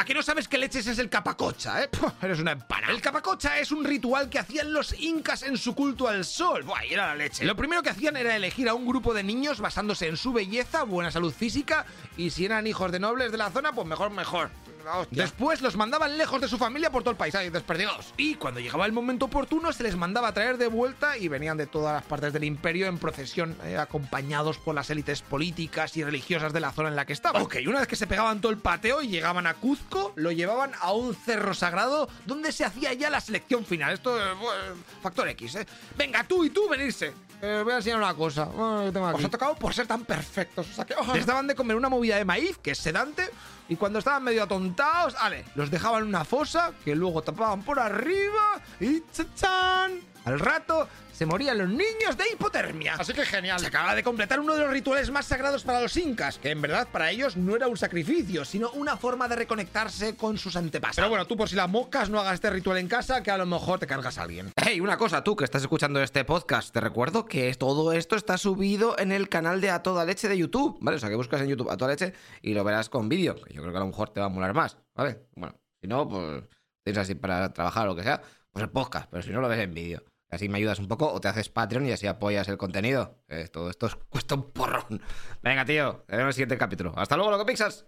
¿A que no sabes que leches es el capacocha, eh? Puh, eres una empana. El capacocha es un ritual que hacían los incas en su culto al sol. Buah, y era la leche. Lo primero que hacían era elegir a un grupo de niños basándose en su belleza, buena salud física y si eran hijos de nobles de la zona, pues mejor, mejor. Después los mandaban lejos de su familia por todo el país, ahí desperdigados. Y cuando llegaba el momento oportuno se les mandaba a traer de vuelta y venían de todas las partes del imperio en procesión, eh, acompañados por las élites políticas y religiosas de la zona en la que estaban. Ok, una vez que se pegaban todo el pateo y llegaban a Cuzco, lo llevaban a un cerro sagrado donde se hacía ya la selección final. Esto es factor X, ¿eh? Venga, tú y tú venirse. Eh, voy a enseñar una cosa. Eh, tengo aquí. Os ha tocado por ser tan perfectos. O sea que, Les daban de comer una movida de maíz, que es sedante, y cuando estaban medio atontados, ale, los dejaban en una fosa, que luego tapaban por arriba, y ¡chachán! Al rato se morían los niños de hipotermia. Así que genial. Se acaba de completar uno de los rituales más sagrados para los incas, que en verdad para ellos no era un sacrificio, sino una forma de reconectarse con sus antepasados. Pero bueno, tú por si las moscas no hagas este ritual en casa, que a lo mejor te cargas a alguien. Hey, una cosa, tú que estás escuchando este podcast, te recuerdo que todo esto está subido en el canal de A Toda Leche de YouTube, ¿vale? O sea, que buscas en YouTube A Toda Leche y lo verás con vídeo, yo creo que a lo mejor te va a molar más, ¿vale? Bueno, si no, pues tienes así para trabajar o lo que sea, pues el podcast, pero si no lo ves en vídeo. Así me ayudas un poco o te haces Patreon y así apoyas el contenido. Eh, todo esto cuesta un porrón. Venga, tío, te vemos en el siguiente capítulo. Hasta luego, loco Pixas.